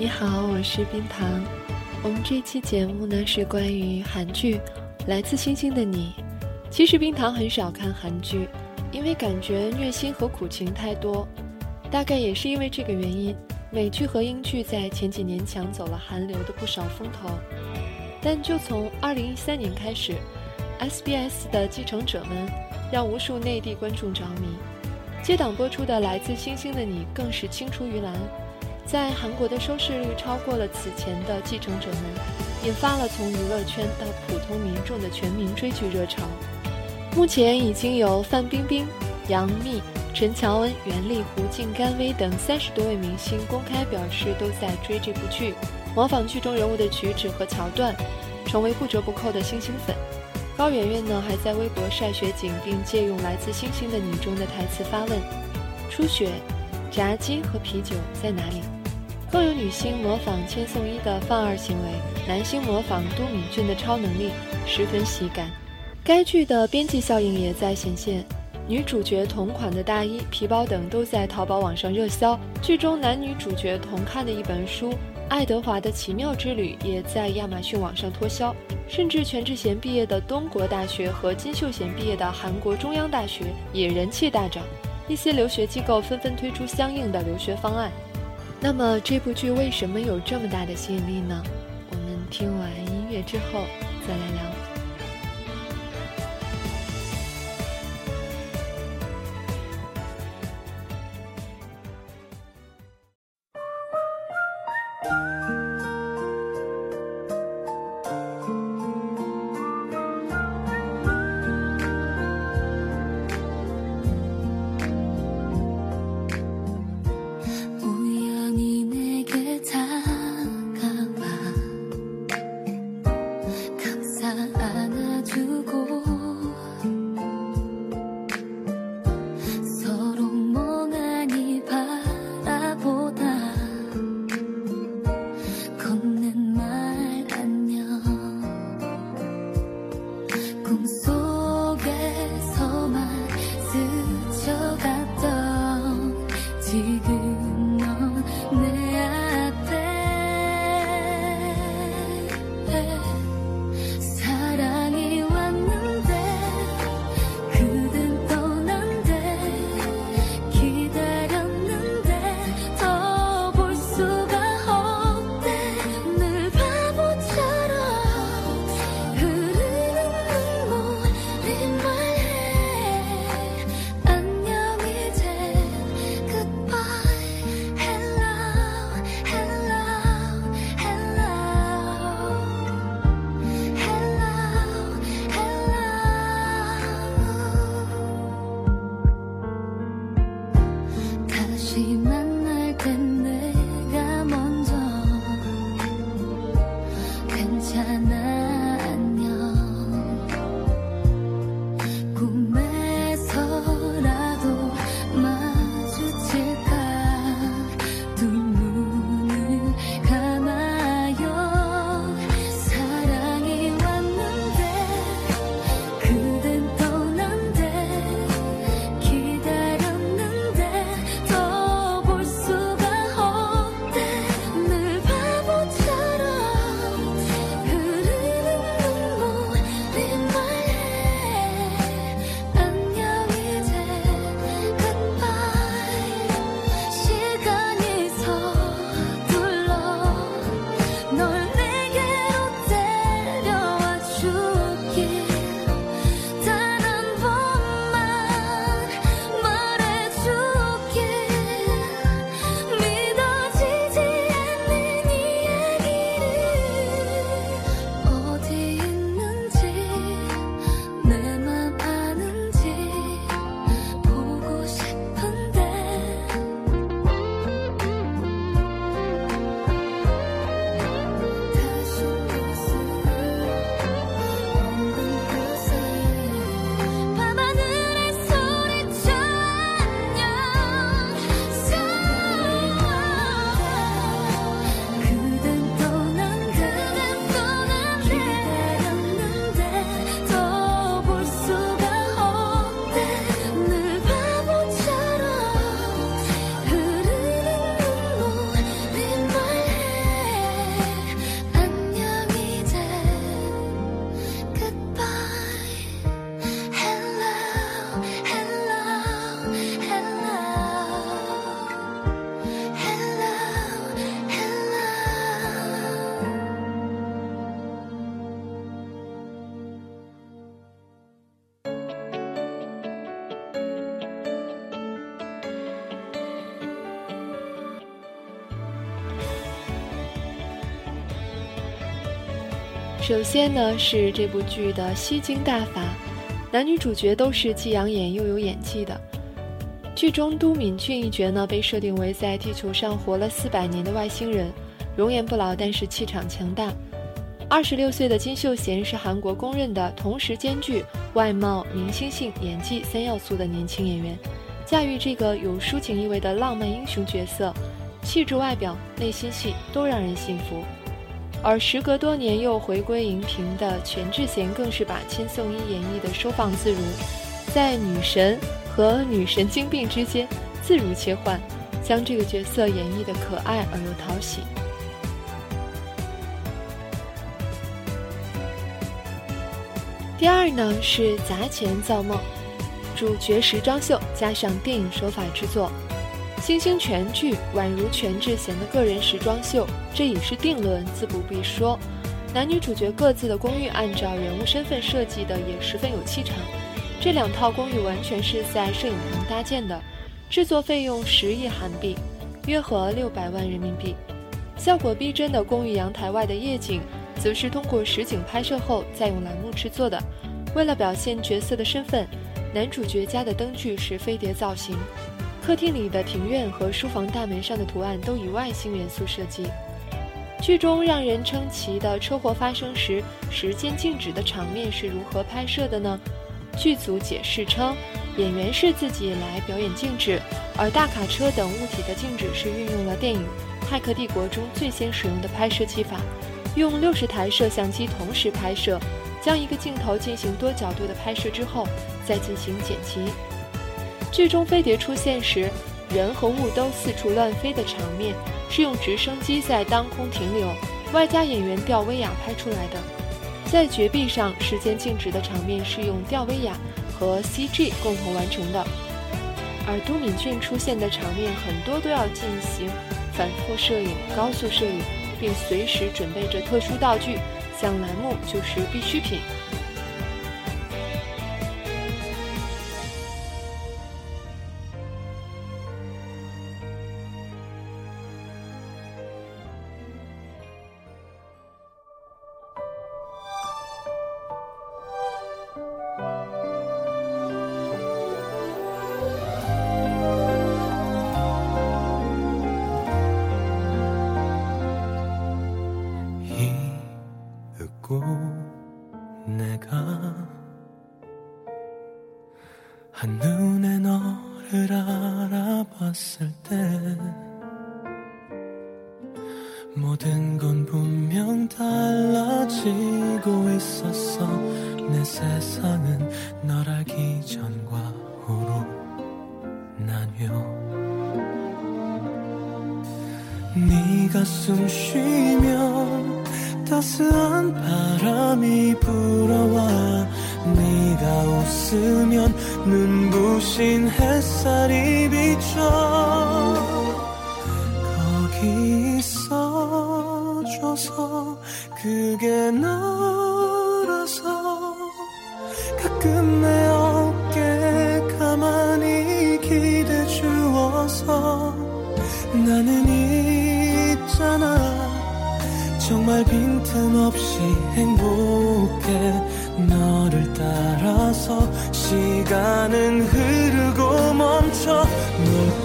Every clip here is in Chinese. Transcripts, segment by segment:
你好，我是冰糖。我们这期节目呢是关于韩剧《来自星星的你》。其实冰糖很少看韩剧，因为感觉虐心和苦情太多。大概也是因为这个原因，美剧和英剧在前几年抢走了韩流的不少风头。但就从2013年开始，SBS 的《继承者们》让无数内地观众着迷，接档播出的《来自星星的你》更是青出于蓝。在韩国的收视率超过了此前的《继承者们》，引发了从娱乐圈到普通民众的全民追剧热潮。目前已经有范冰冰、杨幂、陈乔恩、袁立、胡静、甘薇等三十多位明星公开表示都在追这部剧，模仿剧中人物的举止和桥段，成为不折不扣的星星粉。高圆圆呢，还在微博晒雪景，并借用《来自星星的你》中的台词发问：“初雪、炸鸡和啤酒在哪里？”更有女星模仿千颂伊的犯二行为，男星模仿都敏俊的超能力，十分喜感。该剧的边际效应也在显现，女主角同款的大衣、皮包等都在淘宝网上热销。剧中男女主角同看的一本书《爱德华的奇妙之旅》也在亚马逊网上脱销。甚至全智贤毕业的东国大学和金秀贤毕业的韩国中央大学也人气大涨，一些留学机构纷纷推出相应的留学方案。那么这部剧为什么有这么大的吸引力呢？我们听完音乐之后再来聊。首先呢是这部剧的吸睛大法，男女主角都是既养眼又有演技的。剧中都敏俊一角呢被设定为在地球上活了四百年的外星人，容颜不老，但是气场强大。二十六岁的金秀贤是韩国公认的同时兼具外貌、明星性、演技三要素的年轻演员，驾驭这个有抒情意味的浪漫英雄角色，气质、外表、内心戏都让人信服。而时隔多年又回归荧屏的全智贤，更是把千颂伊演绎的收放自如，在女神和女神经病之间自如切换，将这个角色演绎的可爱而又讨喜。第二呢是砸钱造梦，主角时装秀加上电影手法制作。星星全剧宛如全智贤的个人时装秀，这已是定论，自不必说。男女主角各自的公寓按照人物身份设计的也十分有气场。这两套公寓完全是在摄影棚搭建的，制作费用十亿韩币，约合六百万人民币。效果逼真的公寓阳台外的夜景，则是通过实景拍摄后再用栏目制作的。为了表现角色的身份，男主角家的灯具是飞碟造型。客厅里的庭院和书房大门上的图案都以外星元素设计。剧中让人称奇的车祸发生时时间静止的场面是如何拍摄的呢？剧组解释称，演员是自己来表演静止，而大卡车等物体的静止是运用了电影《骇客帝国》中最先使用的拍摄技法，用六十台摄像机同时拍摄，将一个镜头进行多角度的拍摄之后，再进行剪辑。剧中飞碟出现时，人和物都四处乱飞的场面，是用直升机在当空停留，外加演员吊威亚拍出来的。在绝壁上，时间静止的场面是用吊威亚和 CG 共同完成的。而都敏俊出现的场面很多都要进行反复摄影、高速摄影，并随时准备着特殊道具，像栏目就是必需品。 말고 내가 한눈에 너를 알아봤을 때 모든 건 분명 달라지고 있었어. 내 세상은 널 알기 전과 후로 나뉘어. 네가 숨 쉬면 따스한 바람이 불어와 네가 웃으면 눈부신 햇살이 비쳐 거기 있어줘서 그게 나라서 가끔 내 어깨에 가만히 기대 주어서 나는 정말 빈틈없이 행복해. 너를 따라서 시간은 흐르고 멈춰. 물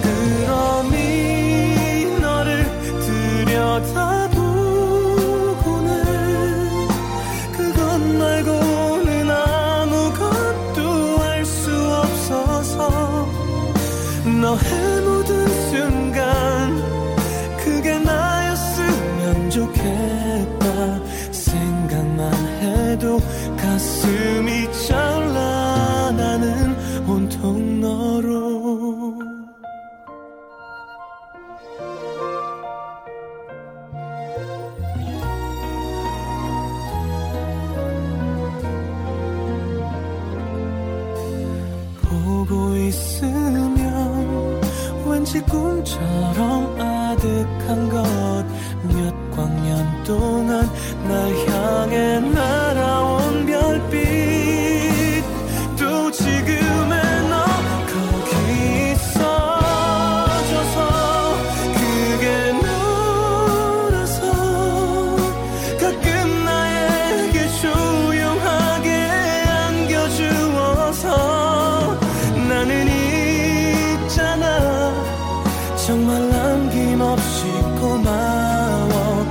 남김없이 고마워.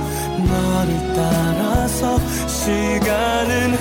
너를 따라서 시간은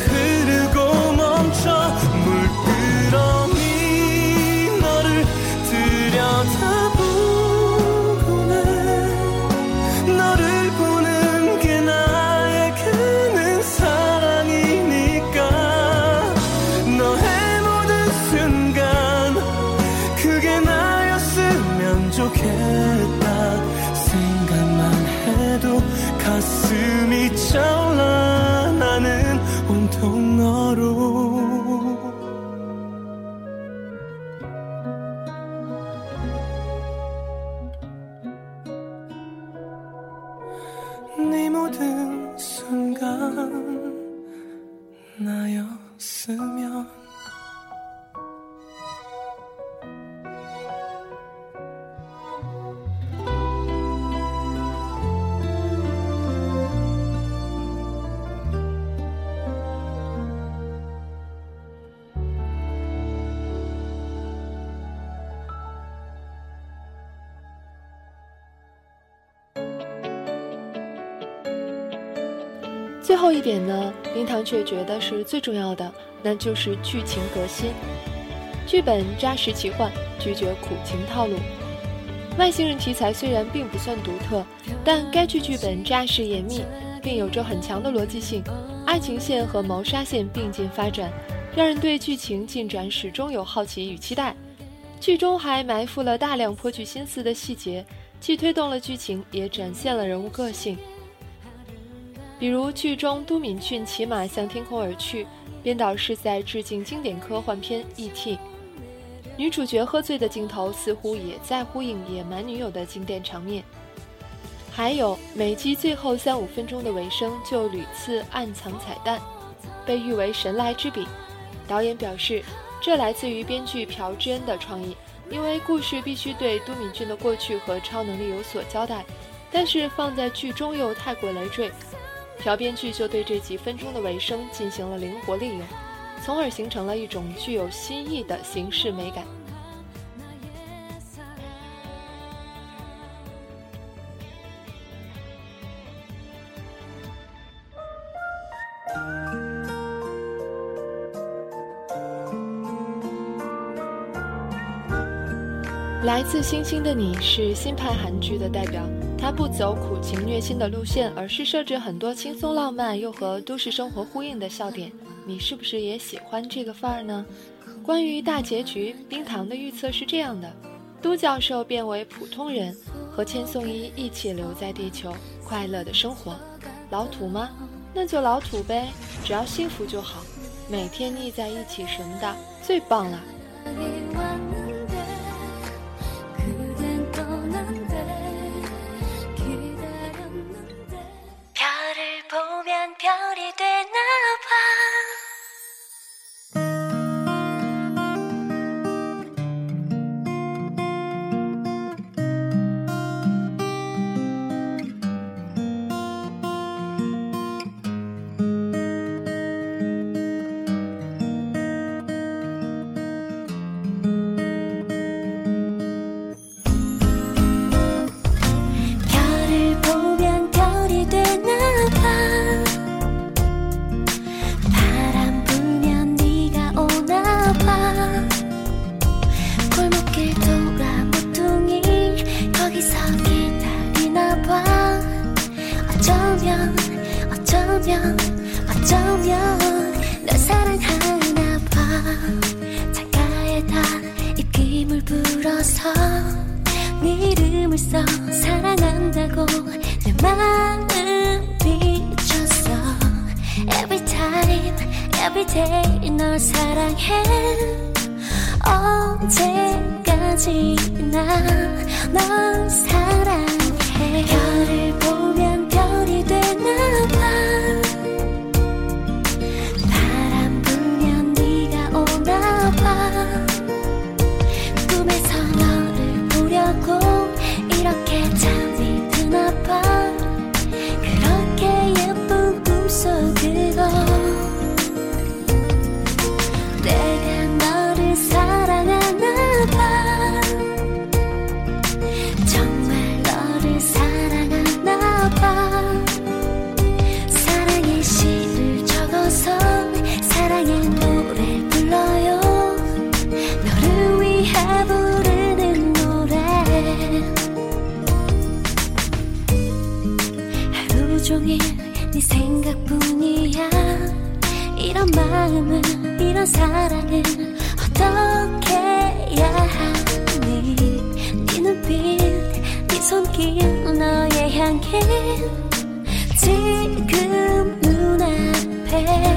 最后一点呢，冰糖却觉得是最重要的，那就是剧情革新。剧本扎实奇幻，拒绝苦情套路。外星人题材虽然并不算独特，但该剧剧本扎实严密，并有着很强的逻辑性。爱情线和谋杀线并进发展，让人对剧情进展始终有好奇与期待。剧中还埋伏了大量颇具心思的细节，既推动了剧情，也展现了人物个性。比如剧中都敏俊骑马向天空而去，编导是在致敬经典科幻片《E.T.》。女主角喝醉的镜头似乎也在呼应野蛮女友的经典场面。还有每集最后三五分钟的尾声就屡次暗藏彩蛋，被誉为神来之笔。导演表示，这来自于编剧朴智恩的创意，因为故事必须对都敏俊的过去和超能力有所交代，但是放在剧中又太过累赘。朴编剧就对这几分钟的尾声进行了灵活利用，从而形成了一种具有新意的形式美感。来自星星的你是新派韩剧的代表，他不走苦情虐心的路线，而是设置很多轻松浪漫又和都市生活呼应的笑点。你是不是也喜欢这个范儿呢？关于大结局，冰糖的预测是这样的：都教授变为普通人，和千颂伊一起留在地球，快乐的生活。老土吗？那就老土呗，只要幸福就好。每天腻在一起什么的，最棒了。りな 써 사랑한다고 내 마음 비쳤어 Every time, every day 널 사랑해. 언제까지나 널 사랑해. 별을 보면 별이 되나 봐 사랑은 어떻게 해야 하니? 네 눈빛 네 손길 너의 향기 지금 눈앞에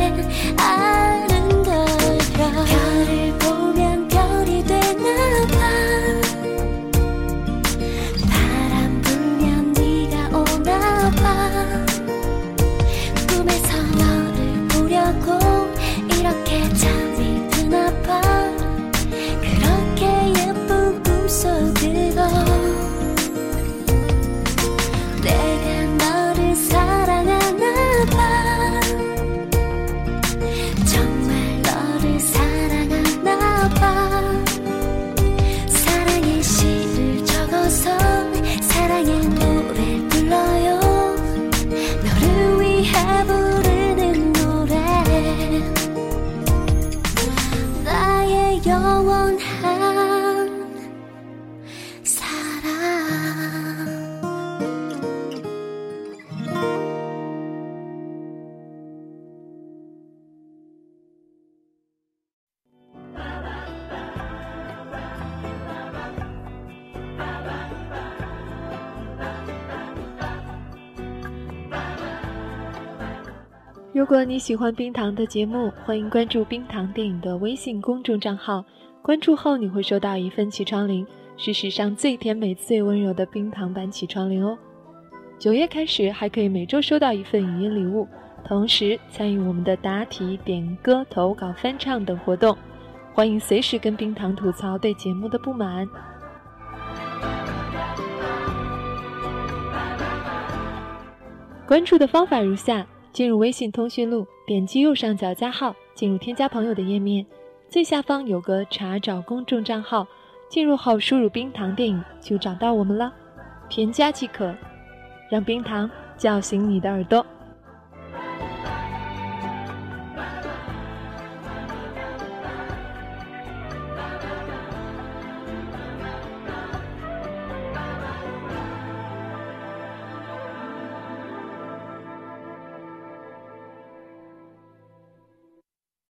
如果你喜欢冰糖的节目，欢迎关注冰糖电影的微信公众账号。关注后你会收到一份起床铃，是史上最甜美、最温柔的冰糖版起床铃哦。九月开始还可以每周收到一份语音礼物，同时参与我们的答题、点歌、投稿、翻唱等活动。欢迎随时跟冰糖吐槽对节目的不满。关注的方法如下：进入微信通讯录，点击右上角加号，进入添加朋友的页面，最下方有个查找公众账号，进入后输入“冰糖电影”就找到我们了，添加即可。让冰糖叫醒你的耳朵。